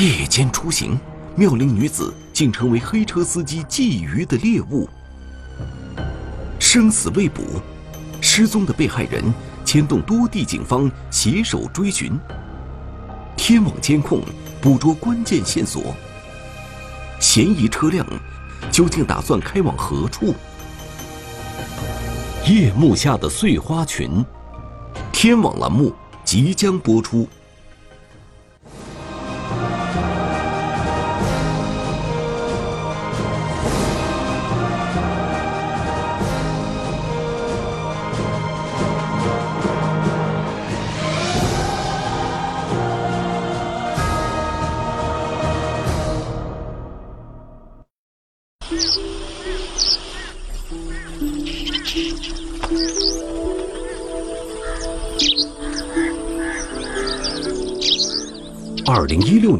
夜间出行，妙龄女子竟成为黑车司机觊觎的猎物。生死未卜，失踪的被害人牵动多地警方携手追寻。天网监控捕捉关键线索。嫌疑车辆究竟打算开往何处？夜幕下的碎花裙，天网栏目即将播出。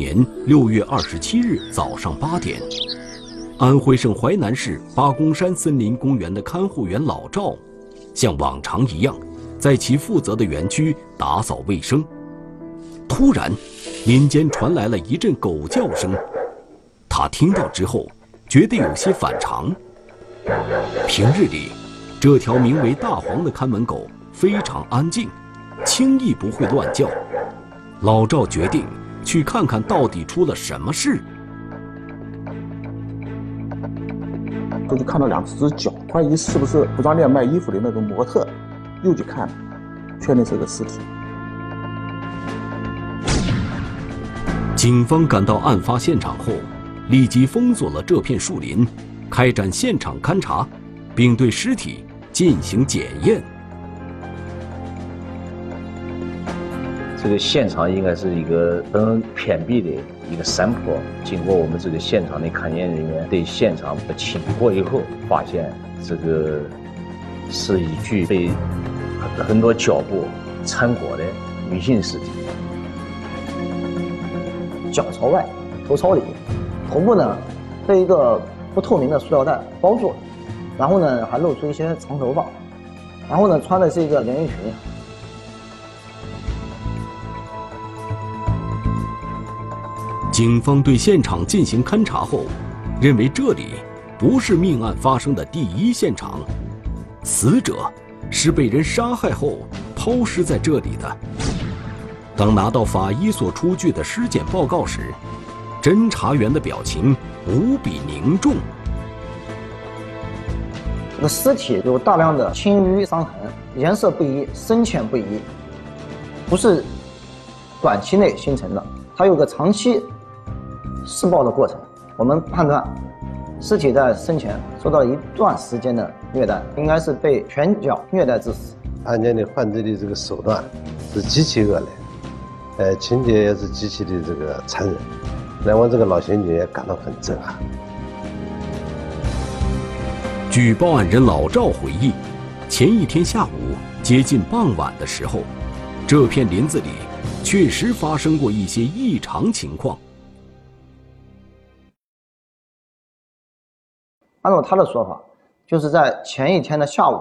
年六月二十七日早上八点，安徽省淮南市八公山森林公园的看护员老赵，像往常一样，在其负责的园区打扫卫生。突然，林间传来了一阵狗叫声，他听到之后，觉得有些反常。平日里，这条名为大黄的看门狗非常安静，轻易不会乱叫。老赵决定。去看看到底出了什么事。就是看到两只脚，怀疑是不是服装店卖衣服的那个模特，又去看，确定是个尸体。警方赶到案发现场后，立即封锁了这片树林，开展现场勘查，并对尸体进行检验。这个现场应该是一个很偏僻的一个山坡。经过我们这个现场的勘验人员对现场清过以后，发现这个是一具被很多脚布缠裹的女性尸体，脚朝外，头朝里，头部呢被一个不透明的塑料袋包住了，然后呢还露出一些长头发，然后呢穿的是一个连衣裙。警方对现场进行勘查后，认为这里不是命案发生的第一现场，死者是被人杀害后抛尸在这里的。当拿到法医所出具的尸检报告时，侦查员的表情无比凝重。这个尸体有大量的青淤伤痕，颜色不一，深浅不一，不是短期内形成的，它有个长期。施暴的过程，我们判断，尸体在生前受到一段时间的虐待，应该是被拳脚虐待致死。案件的犯罪的这个手段是极其恶劣，呃，情节也是极其的这个残忍，让我这个老刑警也感到很震撼。据报案人老赵回忆，前一天下午接近傍晚的时候，这片林子里确实发生过一些异常情况。按照他的说法，就是在前一天的下午，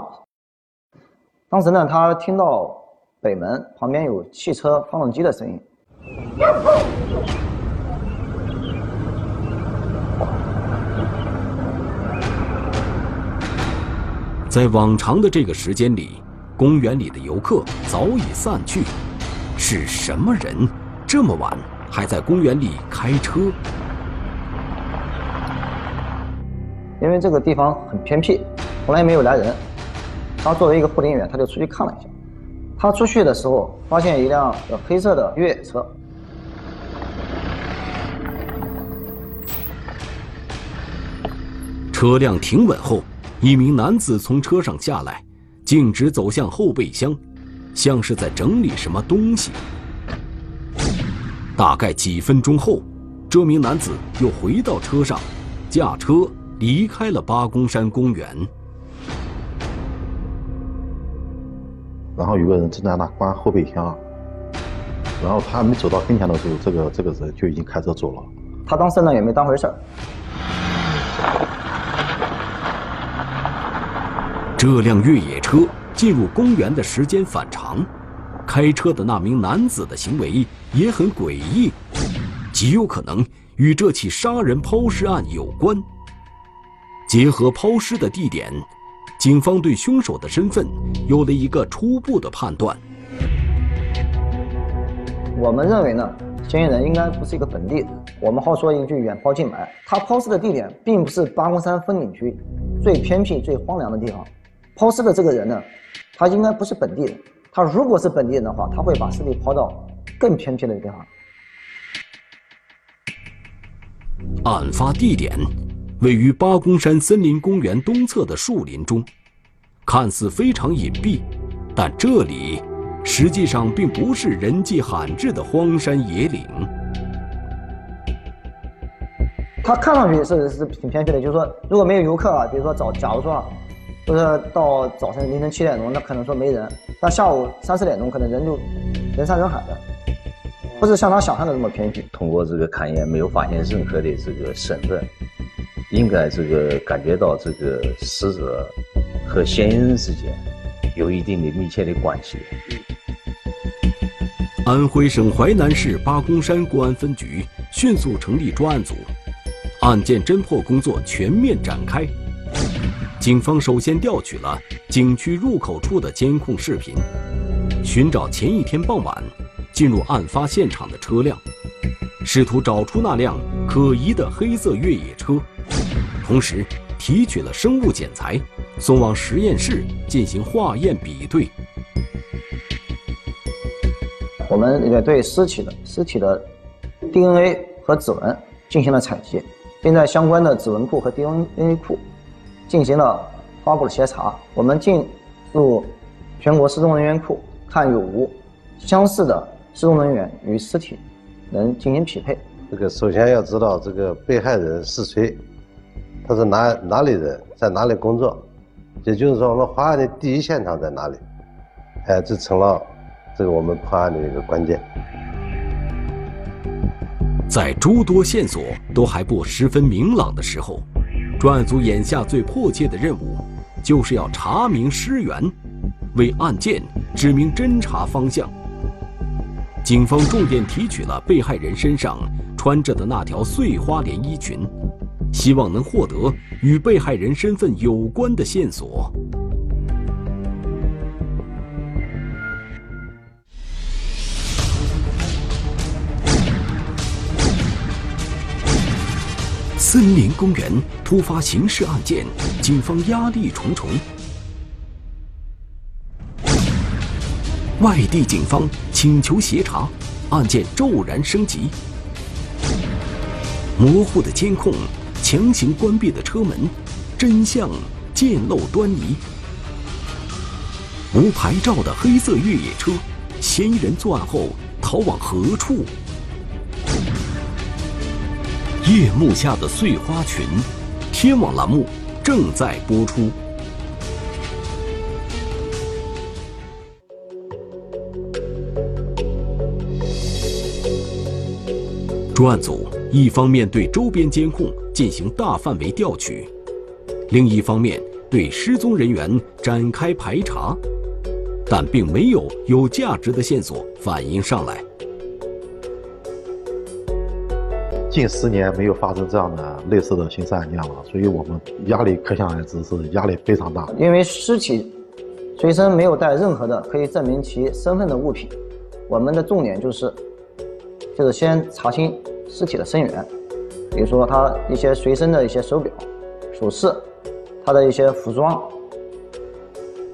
当时呢，他听到北门旁边有汽车发动机的声音。在往常的这个时间里，公园里的游客早已散去，是什么人这么晚还在公园里开车？因为这个地方很偏僻，从来没有来人。他作为一个护林员，他就出去看了一下。他出去的时候，发现一辆黑色的越野车。车辆停稳后，一名男子从车上下来，径直走向后备箱，像是在整理什么东西。大概几分钟后，这名男子又回到车上，驾车。离开了八公山公园，然后有个人正在那关后备箱，然后他没走到跟前的时候，这个这个人就已经开车走了。他当时呢也没当回事儿。这辆越野车进入公园的时间反常，开车的那名男子的行为也很诡异。极有可能与这起杀人抛尸案有关。结合抛尸的地点，警方对凶手的身份有了一个初步的判断。我们认为呢，嫌疑人应该不是一个本地人。我们好说一句“远抛近埋”，他抛尸的地点并不是八公山风景区最偏僻、最荒凉的地方。抛尸的这个人呢，他应该不是本地人。他如果是本地人的话，他会把尸体抛到更偏僻的地方。案发地点位于八公山森林公园东侧的树林中，看似非常隐蔽，但这里实际上并不是人迹罕至的荒山野岭。它看上去是是挺偏僻的，就是说如果没有游客啊，比如说早，假如说，就是到早晨凌晨七点钟，那可能说没人，但下午三四点钟可能人就人山人海的，不是像他想象的那么偏僻。通过这个勘验，没有发现任何的这个身份，应该这个感觉到这个死者和嫌疑人之间有一定的密切的关系。安徽省淮南市八公山公安分局迅速成立专案组。案件侦破工作全面展开，警方首先调取了景区入口处的监控视频，寻找前一天傍晚进入案发现场的车辆，试图找出那辆可疑的黑色越野车，同时提取了生物检材，送往实验室进行化验比对。我们也对尸体的尸体的 DNA 和指纹进行了采集。并在相关的指纹库和 DNA 库进行了发布了协查。我们进入全国失踪人员库，看有无相似的失踪人员与尸体能进行匹配。这个首先要知道这个被害人是谁，他是哪哪里人，在哪里工作，也就是说我们破案的第一现场在哪里？哎，这成了这个我们破案的一个关键。在诸多线索都还不十分明朗的时候，专案组眼下最迫切的任务，就是要查明尸源，为案件指明侦查方向。警方重点提取了被害人身上穿着的那条碎花连衣裙，希望能获得与被害人身份有关的线索。森林公园突发刑事案件，警方压力重重。外地警方请求协查，案件骤然升级。模糊的监控，强行关闭的车门，真相渐露端倪。无牌照的黑色越野车，嫌疑人作案后逃往何处？夜幕下的碎花裙，天网栏目正在播出。专案组一方面对周边监控进行大范围调取，另一方面对失踪人员展开排查，但并没有有价值的线索反映上来。近十年没有发生这样的类似的刑事案件了，所以我们压力可想而知，是压力非常大。因为尸体随身没有带任何的可以证明其身份的物品，我们的重点就是，就是先查清尸体的身源，比如说他一些随身的一些手表、首饰，他的一些服装。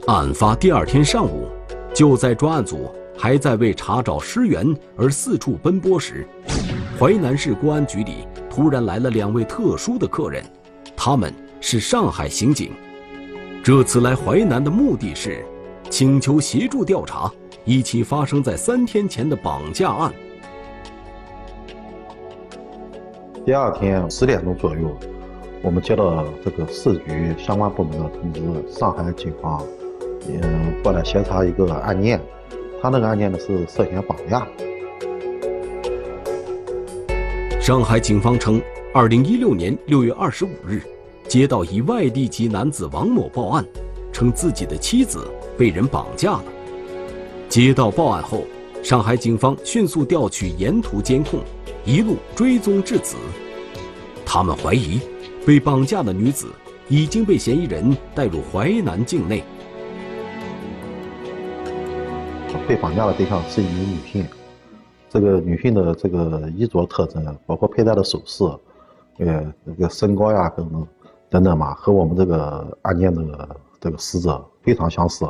案发第二天上午，就在专案组还在为查找尸源而四处奔波时。淮南市公安局里突然来了两位特殊的客人，他们是上海刑警。这次来淮南的目的是请求协助调查一起发生在三天前的绑架案。第二天十点钟左右，我们接到这个市局相关部门的通知，上海警方嗯过来协查一个案件，他那个案件呢是涉嫌绑架。上海警方称，二零一六年六月二十五日，接到一外地籍男子王某报案，称自己的妻子被人绑架了。接到报案后，上海警方迅速调取沿途监控，一路追踪至此。他们怀疑，被绑架的女子已经被嫌疑人带入淮南境内。被绑架的对象是一名女性，这个女性的这个衣着特征，包括佩戴的首饰，呃，这个身高呀等等等等嘛，和我们这个案件的这个死者非常相似。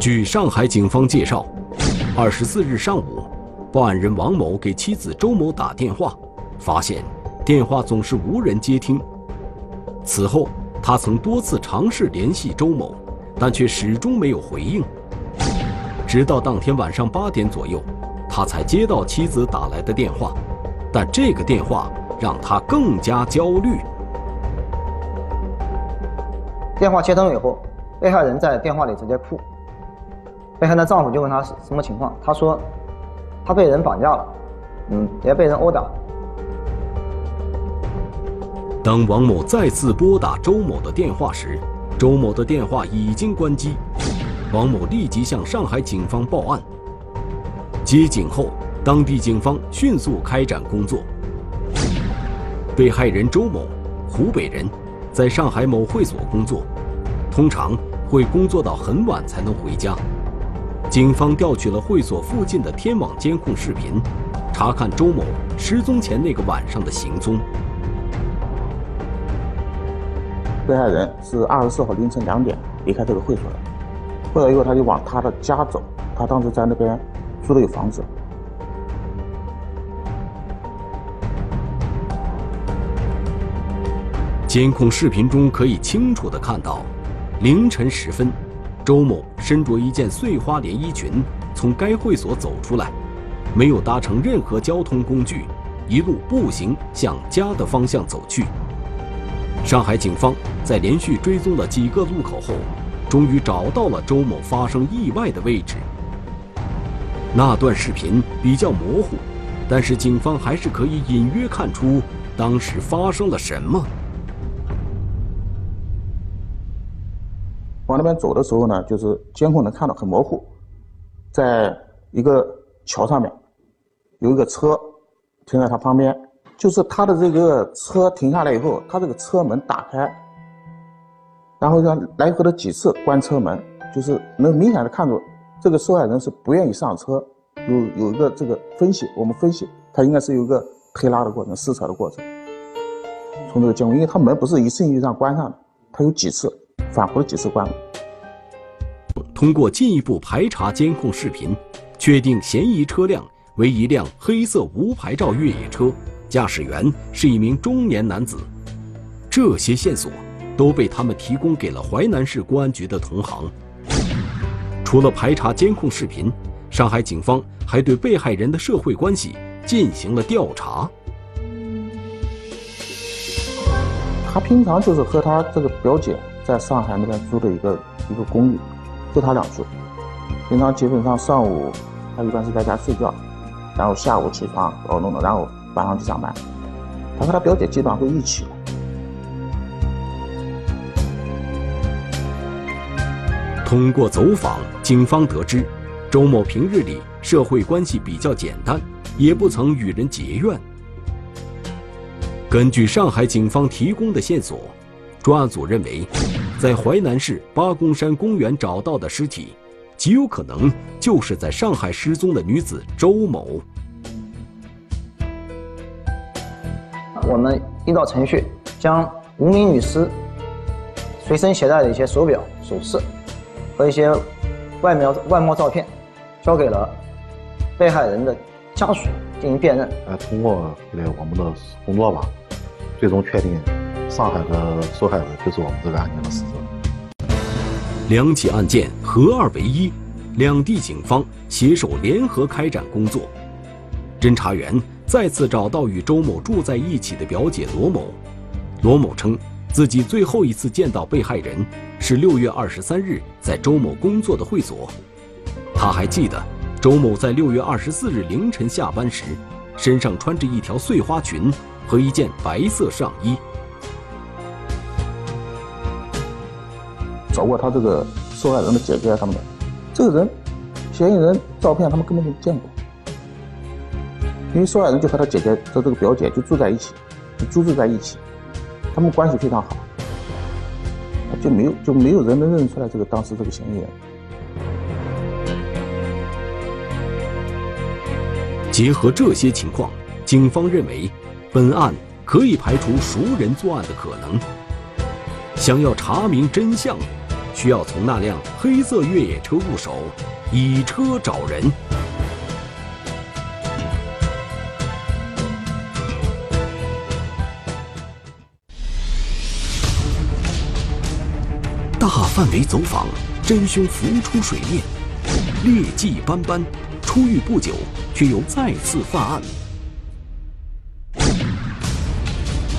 据上海警方介绍，二十四日上午，报案人王某给妻子周某打电话，发现电话总是无人接听。此后，他曾多次尝试联系周某。但却始终没有回应，直到当天晚上八点左右，他才接到妻子打来的电话，但这个电话让他更加焦虑。电话接通以后，被害人在电话里直接哭。被害人的丈夫就问他什么情况，他说他被人绑架了，嗯，也被人殴打。当王某再次拨打周某的电话时，周某的电话已经关机，王某立即向上海警方报案。接警后，当地警方迅速开展工作。被害人周某，湖北人，在上海某会所工作，通常会工作到很晚才能回家。警方调取了会所附近的天网监控视频，查看周某失踪前那个晚上的行踪。被害人是二十四号凌晨两点离开这个会所的，回来以后他就往他的家走，他当时在那边租的有房子。监控视频中可以清楚的看到，凌晨时分，周某身着一件碎花连衣裙从该会所走出来，没有搭乘任何交通工具，一路步行向家的方向走去。上海警方在连续追踪了几个路口后，终于找到了周某发生意外的位置。那段视频比较模糊，但是警方还是可以隐约看出当时发生了什么。往那边走的时候呢，就是监控能看到很模糊，在一个桥上面，有一个车停在他旁边。就是他的这个车停下来以后，他这个车门打开，然后让来回的几次关车门，就是能明显的看出这个受害人是不愿意上车，有有一个这个分析，我们分析他应该是有一个推拉的过程、撕扯的过程。从这个监控，因为他门不是一次性就这样关上的，他有几次反复的几次关。通过进一步排查监控视频，确定嫌疑车辆为一辆黑色无牌照越野车。驾驶员是一名中年男子，这些线索都被他们提供给了淮南市公安局的同行。除了排查监控视频，上海警方还对被害人的社会关系进行了调查。他平常就是和他这个表姐在上海那边租的一个一个公寓，就他两住。平常基本上上午他一般是在家睡觉，然后下午起床搞弄的，然后。晚上去上班，他和他表姐基本上会一起。通过走访，警方得知，周某平日里社会关系比较简单，也不曾与人结怨。根据上海警方提供的线索，专案组认为，在淮南市八公山公园找到的尸体，极有可能就是在上海失踪的女子周某。我们依照程序，将无名女尸随身携带的一些手表、首饰和一些外描外貌照片，交给了被害人的家属进行辨认。呃，通过这个我们的工作吧，最终确定上海的受害者就是我们这个案件的死者。两起案件合二为一，两地警方携手联合开展工作，侦查员。再次找到与周某住在一起的表姐罗某，罗某称自己最后一次见到被害人是六月二十三日在周某工作的会所。他还记得周某在六月二十四日凌晨下班时，身上穿着一条碎花裙和一件白色上衣。找过他这个受害人的姐姐什么的，这个人，嫌疑人照片他们根本就见过，因为受害人就和他姐姐的这个表姐就住在一起，就租住在一起，他们关系非常好，就没有就没有人能认出来这个当时这个嫌疑人。结合这些情况，警方认为，本案可以排除熟人作案的可能。想要查明真相，需要从那辆黑色越野车入手，以车找人。大范围走访，真凶浮出水面，劣迹斑斑，出狱不久。却又再次犯案，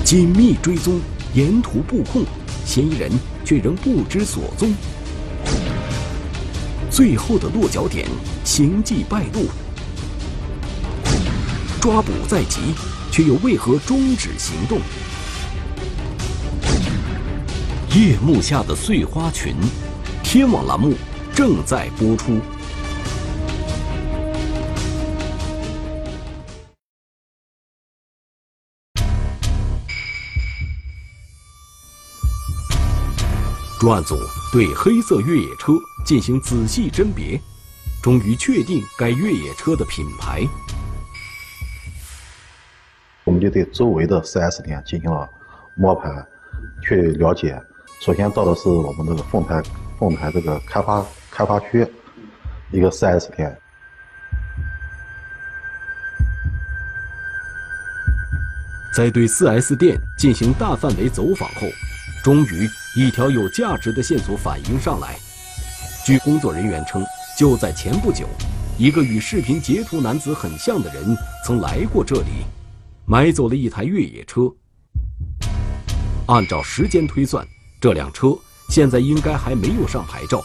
紧密追踪，沿途布控，嫌疑人却仍不知所踪。最后的落脚点，行迹败露，抓捕在即，却又为何终止行动？夜幕下的碎花裙，天网栏目正在播出。专案组对黑色越野车进行仔细甄别，终于确定该越野车的品牌。我们就对周围的 4S 店进行了摸排，去了解。首先到的是我们这个凤台，凤台这个开发开发区一个 4S 店。在对 4S 店进行大范围走访后，终于。一条有价值的线索反映上来。据工作人员称，就在前不久，一个与视频截图男子很像的人曾来过这里，买走了一台越野车。按照时间推算，这辆车现在应该还没有上牌照。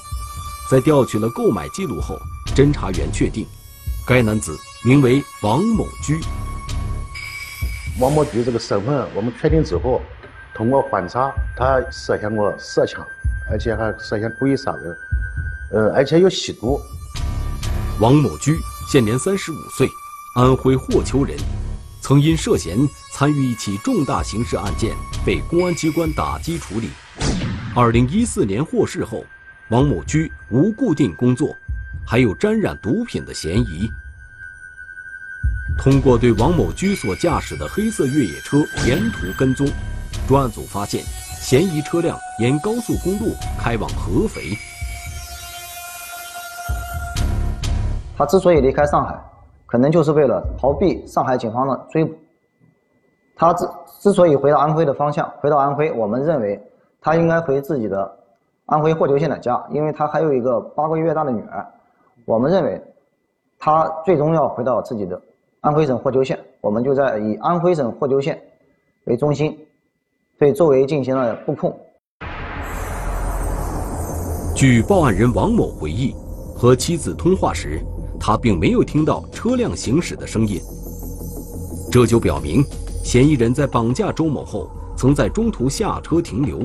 在调取了购买记录后，侦查员确定，该男子名为王某居。王某居这个身份我们确定之后。通过观察，他涉嫌过涉枪，而且还涉嫌故意杀人，呃，而且有吸毒。王某居现年三十五岁，安徽霍邱人，曾因涉嫌参与一起重大刑事案件被公安机关打击处理。二零一四年获释后，王某居无固定工作，还有沾染毒品的嫌疑。通过对王某居所驾驶的黑色越野车沿途跟踪。专案组发现，嫌疑车辆沿高速公路开往合肥。他之所以离开上海，可能就是为了逃避上海警方的追捕。他之之所以回到安徽的方向，回到安徽，我们认为他应该回自己的安徽霍邱县的家，因为他还有一个八个月大的女儿。我们认为，他最终要回到自己的安徽省霍邱县。我们就在以安徽省霍邱县为中心。对周围进行了布控。据报案人王某回忆，和妻子通话时，他并没有听到车辆行驶的声音。这就表明，嫌疑人在绑架周某后，曾在中途下车停留。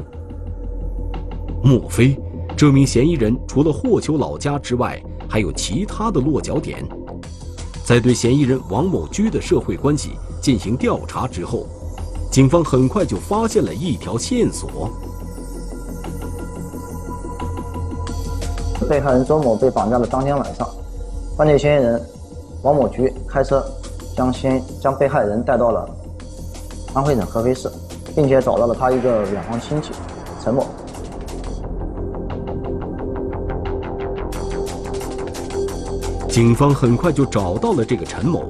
莫非，这名嫌疑人除了霍邱老家之外，还有其他的落脚点？在对嫌疑人王某居的社会关系进行调查之后。警方很快就发现了一条线索。被害人周某被绑架的当天晚上，犯罪嫌疑人王某菊开车将先将被害人带到了安徽省合肥市，并且找到了他一个远房亲戚陈某。警方很快就找到了这个陈某，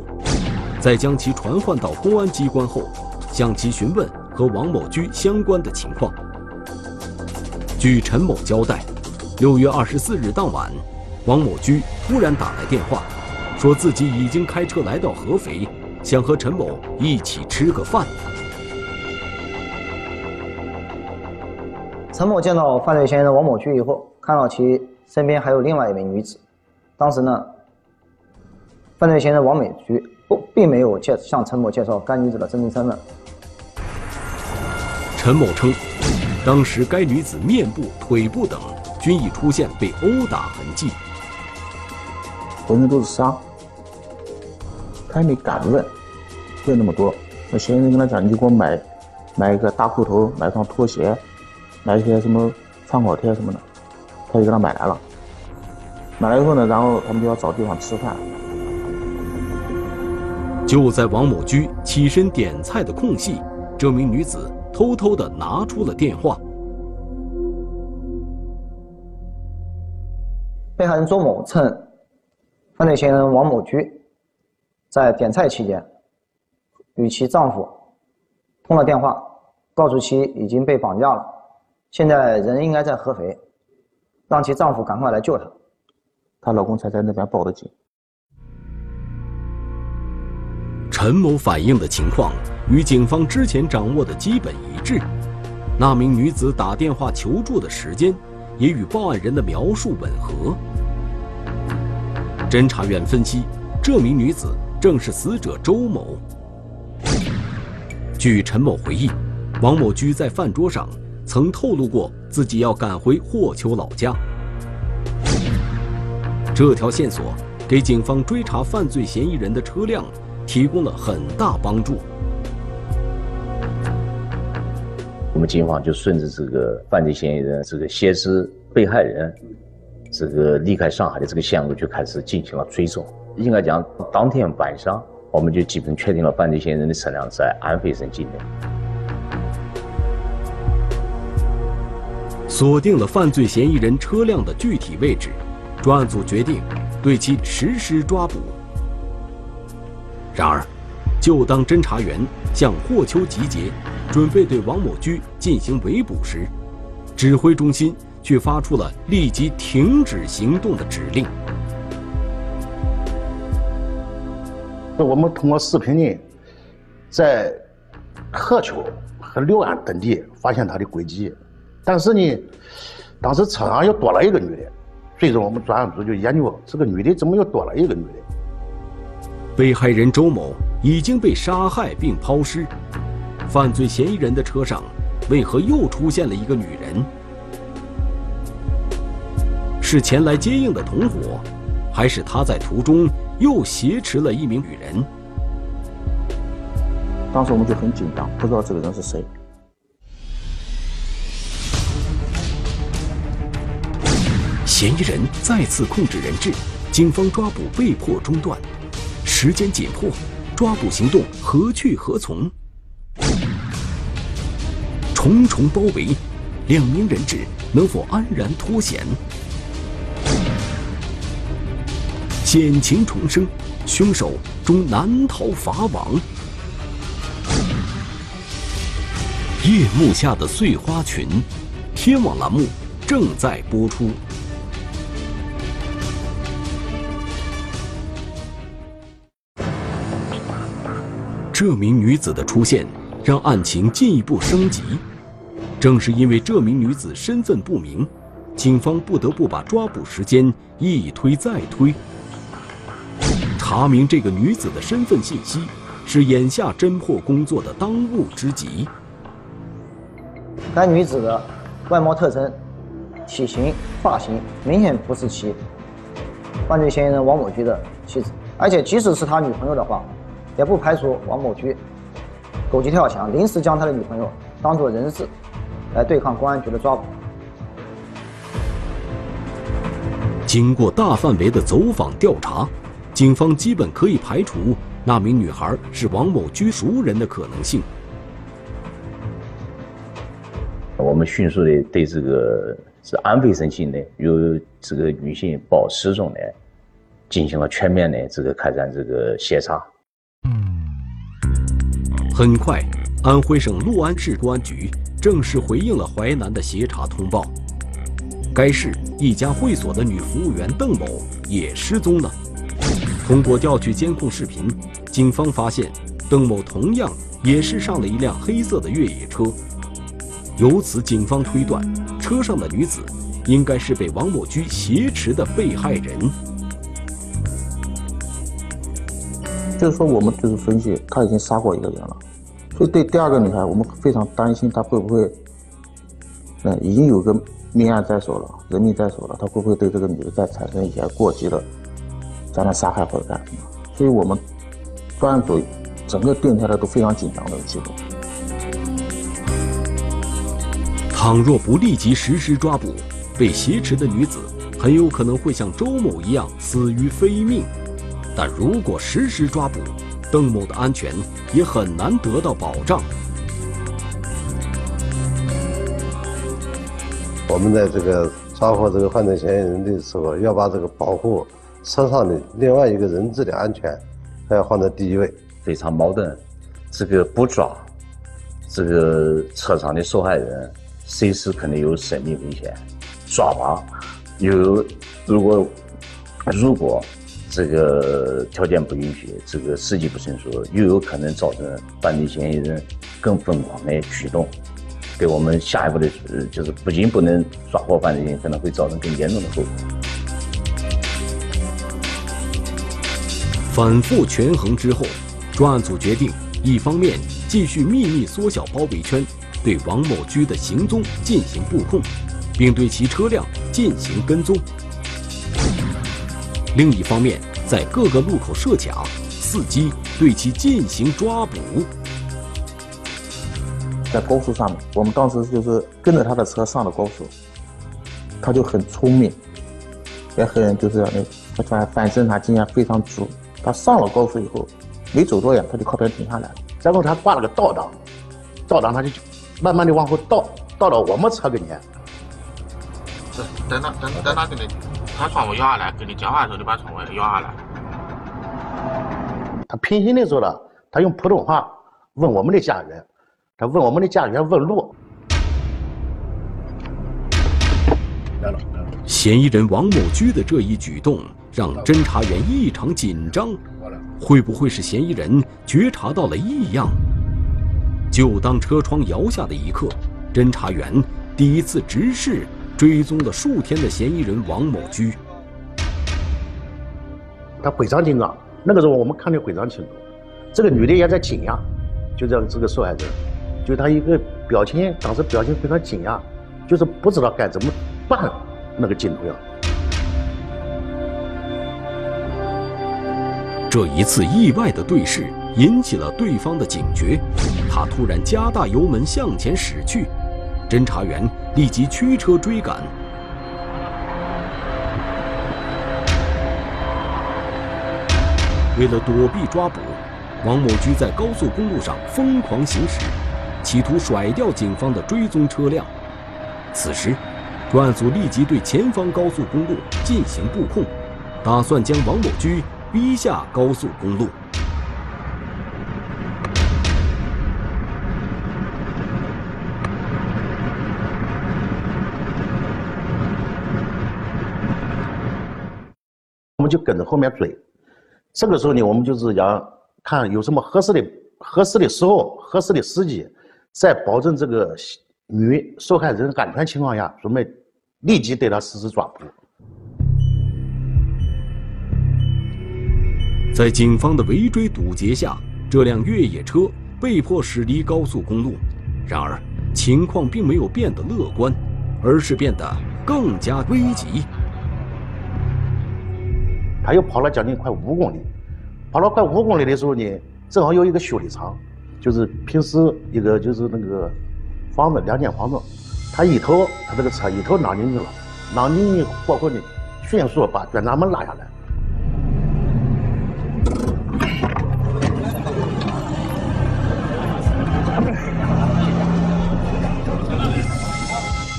在将其传唤到公安机关后。向其询问和王某居相关的情况。据陈某交代，六月二十四日当晚，王某居突然打来电话，说自己已经开车来到合肥，想和陈某一起吃个饭。陈某见到犯罪嫌疑人王某居以后，看到其身边还有另外一名女子。当时呢，犯罪嫌疑人王美居不并没有介向陈某介绍该女子的真实身份。陈某称，当时该女子面部、腿部等均已出现被殴打痕迹，浑身都是伤，他也没敢问，问那么多。那嫌疑人跟他讲：“你就给我买买一个大裤头，买双拖鞋，买一些什么创口贴什么的。”他就给他买来了。买来以后呢，然后他们就要找地方吃饭。就在王某居起身点菜的空隙，这名女子偷偷的拿出了电话。被害人周某趁，犯罪嫌疑人王某居在点菜期间与其丈夫通了电话，告诉其已经被绑架了，现在人应该在合肥，让其丈夫赶快来救她。她老公才在那边报的警。陈某反映的情况与警方之前掌握的基本一致，那名女子打电话求助的时间也与报案人的描述吻合。侦查员分析，这名女子正是死者周某。据陈某回忆，王某居在饭桌上曾透露过自己要赶回霍丘老家。这条线索给警方追查犯罪嫌疑人的车辆。提供了很大帮助。我们警方就顺着这个犯罪嫌疑人、这个挟持被害人、这个离开上海的这个线路就开始进行了追踪。应该讲，当天晚上我们就基本确定了犯罪嫌疑人的车辆在安徽省境内。锁定了犯罪嫌疑人车辆的具体位置，专案组决定对其实施抓捕。然而，就当侦查员向霍邱集结，准备对王某居进行围捕时，指挥中心却发出了立即停止行动的指令。那我们通过视频呢，在鹤邱和六安等地发现他的轨迹，但是呢，当时车上又多了一个女的，最终我们专案组就研究这个女的怎么又多了一个女的。被害人周某已经被杀害并抛尸，犯罪嫌疑人的车上为何又出现了一个女人？是前来接应的同伙，还是他在途中又挟持了一名女人？当时我们就很紧张，不知道这个人是谁。嫌疑人再次控制人质，警方抓捕被迫中断。时间紧迫，抓捕行动何去何从？重重包围，两名人质能否安然脱险？险情重生，凶手终难逃法网。夜幕下的碎花裙，天网栏目正在播出。这名女子的出现，让案情进一步升级。正是因为这名女子身份不明，警方不得不把抓捕时间一推再推。查明这个女子的身份信息，是眼下侦破工作的当务之急。该女子的外貌特征、体型、发型，明显不是其犯罪嫌疑人王某居的妻子，而且即使是他女朋友的话。也不排除王某居狗急跳墙，临时将他的女朋友当做人质，来对抗公安局的抓捕。经过大范围的走访调查，警方基本可以排除那名女孩是王某居熟人的可能性。我们迅速的对这个是安徽省境内有这个女性报失踪的，进行了全面的这个开展这个协查。很快，安徽省六安市公安局正式回应了淮南的协查通报。该市一家会所的女服务员邓某也失踪了。通过调取监控视频，警方发现邓某同样也是上了一辆黑色的越野车。由此，警方推断，车上的女子应该是被王某居挟持的被害人。就是说，我们就是分析，他已经杀过一个人了。所以，对第二个女孩，我们非常担心她会不会，嗯，已经有个命案在手了，人命在手了，他会不会对这个女的再产生一些过激的将来杀害或者干什么。所以我们专案组整个定下来都非常紧张的记录。倘若不立即实施抓捕，被挟持的女子很有可能会像周某一样死于非命。但如果实施抓捕，邓某的安全也很难得到保障。我们在这个抓获这个犯罪嫌疑人的时候，要把这个保护车上的另外一个人质的安全，还要放在第一位。非常矛盾，这个不抓，这个车上的受害人随时可能有生命危险；抓吧，又有如果如果这个条件不允许，这个时机不成熟，又有可能造成犯罪嫌疑人更疯狂的举动。给我们下一步的，就是不仅不能抓获犯罪嫌疑人，可能会造成更严重的后果。反复权衡之后，专案组决定：一方面继续秘密缩小包围圈，对王某驹的行踪进行布控，并对其车辆进行跟踪；另一方面，在各个路口设卡，伺机对其进行抓捕。在高速上面，我们当时就是跟着他的车上了高速，他就很聪明，也很就是那反反侦查经验非常足。他上了高速以后，没走多远，他就靠边停下来了。然后他挂了个倒档，倒档他就慢慢的往后倒，倒到我们车跟前。等他等等他给你，他窗户摇下来，跟你讲话的时候，你把窗户摇下来。他平行的时候呢，他用普通话问我们的驾驶员。他问我们的驾驶员问路。嫌疑人王某居的这一举动让侦查员异常紧张，会不会是嫌疑人觉察到了异样？就当车窗摇下的一刻，侦查员第一次直视追踪了数天的嫌疑人王某居。他非常紧张，那个时候我们看得非常清楚，这个女的也在惊讶，就这样这个受害者。就她一个表情，当时表情非常惊讶，就是不知道该怎么办那个镜头呀。这一次意外的对视引起了对方的警觉，他突然加大油门向前驶去，侦查员立即驱车追赶。为了躲避抓捕，王某居在高速公路上疯狂行驶。企图甩掉警方的追踪车辆。此时，专案组立即对前方高速公路进行布控，打算将王某居逼下高速公路。们就跟着后面追。这个时候呢，我们就是要看有什么合适的、合适的时候、合适的时机。在保证这个女受害人安全情况下，准备立即对她实施抓捕。在警方的围追堵截下，这辆越野车被迫驶离高速公路。然而，情况并没有变得乐观，而是变得更加危急。他又跑了将近快五公里，跑了快五公里的时候呢，正好有一个修理厂。就是平时一个就是那个房子两间房子，他一头他这个车一头囊进去了，囊进去过后呢，迅速把卷闸门拉下来。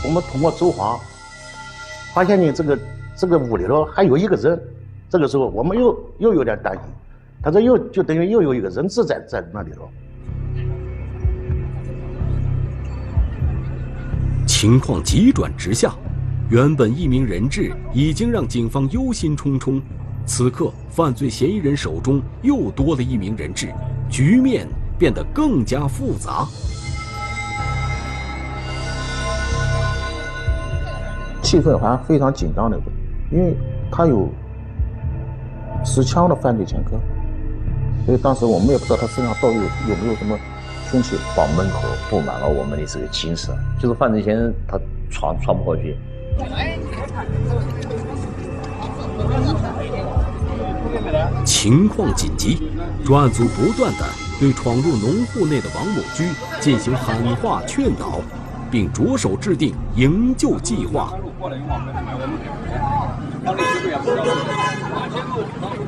我们通过走访，发现呢这个这个屋里头还有一个人，这个时候我们又又有点担心，他这又就等于又有一个人质在在那里头。情况急转直下，原本一名人质已经让警方忧心忡忡，此刻犯罪嫌疑人手中又多了一名人质，局面变得更加复杂。气氛好像非常紧张那种，因为他有持枪的犯罪前科，所以当时我们也不知道他身上到底有有没有什么。凶器房门口布满了我们的这个警示，就是犯罪嫌疑人他闯闯不过去。情况紧急，专案组不断的对闯入农户内的王某居进行喊话劝导，并着手制定营救计划。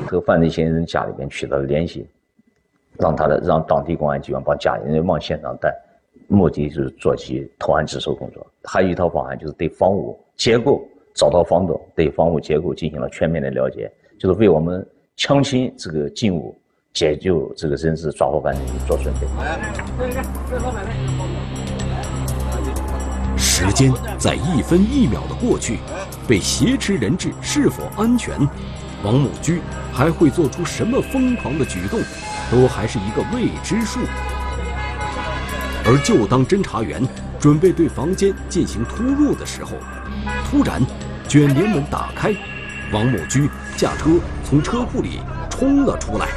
和犯罪嫌疑人家里面取得了联系，让他的让当地公安机关把家里人往现场带，目的就是做起投案自首工作。还有一套方案就是对房屋结构找到房东，对房屋结构进行了全面的了解，就是为我们。强行这个进屋解救这个人质、抓获犯人做准备。时间在一分一秒的过去，被挟持人质是否安全，王某居还会做出什么疯狂的举动，都还是一个未知数。而就当侦查员准备对房间进行突入的时候，突然卷帘门打开。王某居驾车从车库里冲了出来，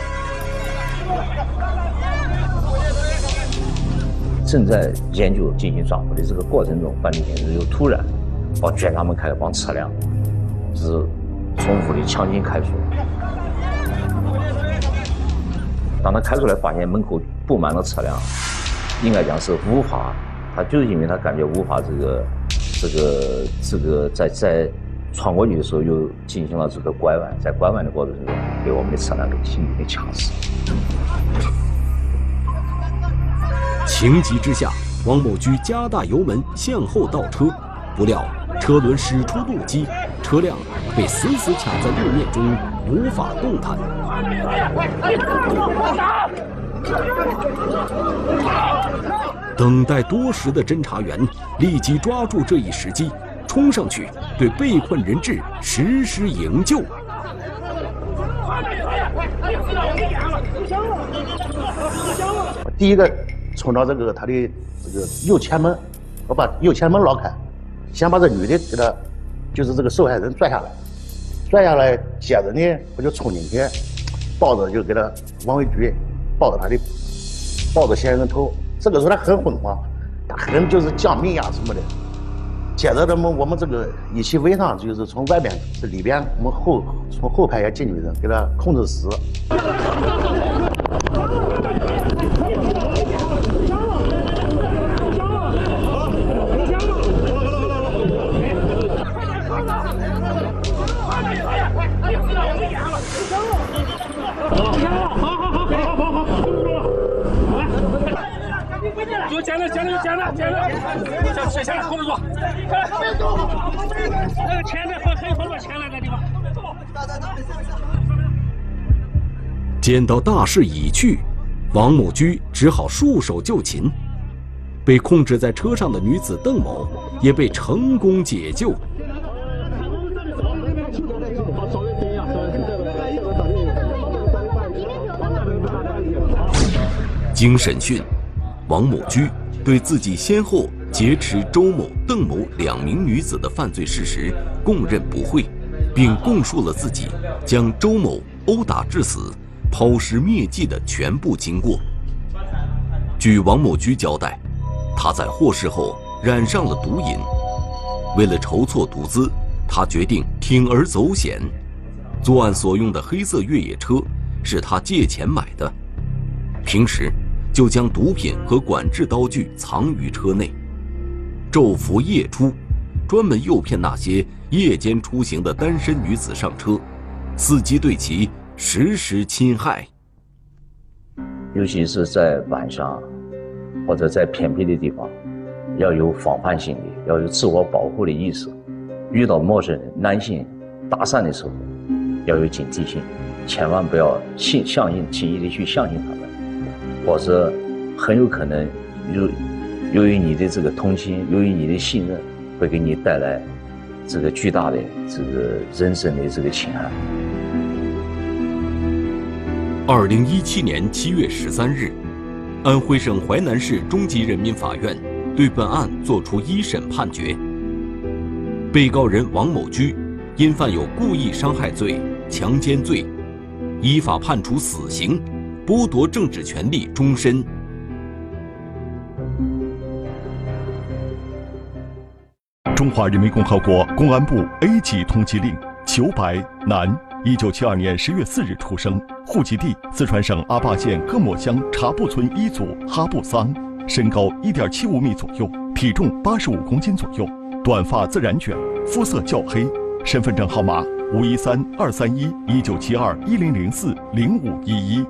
正在研究进行抓捕的这个过程中，犯罪嫌疑人又突然把卷闸门开了，往车辆是从屋里强行开出。当他开出来，发现门口布满了车辆，应该讲是无法，他就是因为他感觉无法这个这个这个在在。闯过去的时候，又进行了这个拐弯，在拐弯的过程中，被我们的车辆给轻轻的掐死。情急之下，王某居加大油门向后倒车，不料车轮驶出路基，车辆被死死卡在路面中，无法动弹。等待多时的侦查员立即抓住这一时机。冲上去，对被困人质实施营救。第一个冲到这个他的这个右前门，我把右前门拉开，先把这女的给他，就是这个受害人拽下来，拽下来，接着呢我就冲进去，抱着就给他往回举，抱着他的，抱着嫌疑人头。这个时候他很慌慌，他很就是降民呀什么的。接着，他们我们这个一起围上，就是从外边是里边，我们后从后排也进去人，给他控制死。见到大势已去，王某居只好束手就擒。被控制在车上的女子邓某也被成功解救。经审讯。王某居对自己先后劫持周某、邓某两名女子的犯罪事实供认不讳，并供述了自己将周某殴打致死、抛尸灭迹的全部经过。据王某居交代，他在获释后染上了毒瘾，为了筹措毒资，他决定铤而走险。作案所用的黑色越野车是他借钱买的，平时。就将毒品和管制刀具藏于车内，昼伏夜出，专门诱骗那些夜间出行的单身女子上车，伺机对其实施侵害。尤其是在晚上，或者在偏僻的地方，要有防范心理，要有自我保护的意识。遇到陌生人、男性搭讪的时候，要有警惕性，千万不要信、相信、轻易的去相信他们。或者很有可能由由于你的这个同情，由于你的信任，会给你带来这个巨大的这个人生的这个侵害。二零一七年七月十三日，安徽省淮南市中级人民法院对本案作出一审判决。被告人王某居因犯有故意伤害罪、强奸罪，依法判处死刑。剥夺政治权利终身。中华人民共和国公安部 A 级通缉令：裘白，男，一九七二年十月四日出生，户籍地四川省阿坝县各莫乡茶布村一组哈布桑，身高一点七五米左右，体重八十五公斤左右，短发自然卷，肤色较黑，身份证号码五一三二三一一九七二一零零四零五一一。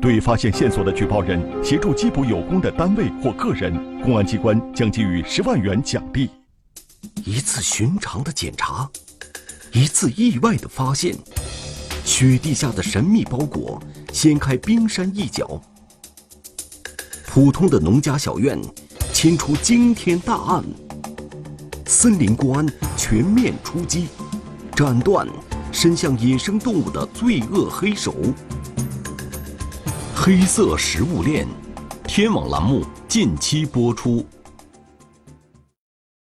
对发现线索的举报人协助缉捕有功的单位或个人，公安机关将给予十万元奖励。一次寻常的检查。一次意外的发现，雪地下的神秘包裹掀开冰山一角。普通的农家小院，牵出惊天大案。森林公安全面出击，斩断伸向野生动物的罪恶黑手。黑色食物链，天网栏目近期播出。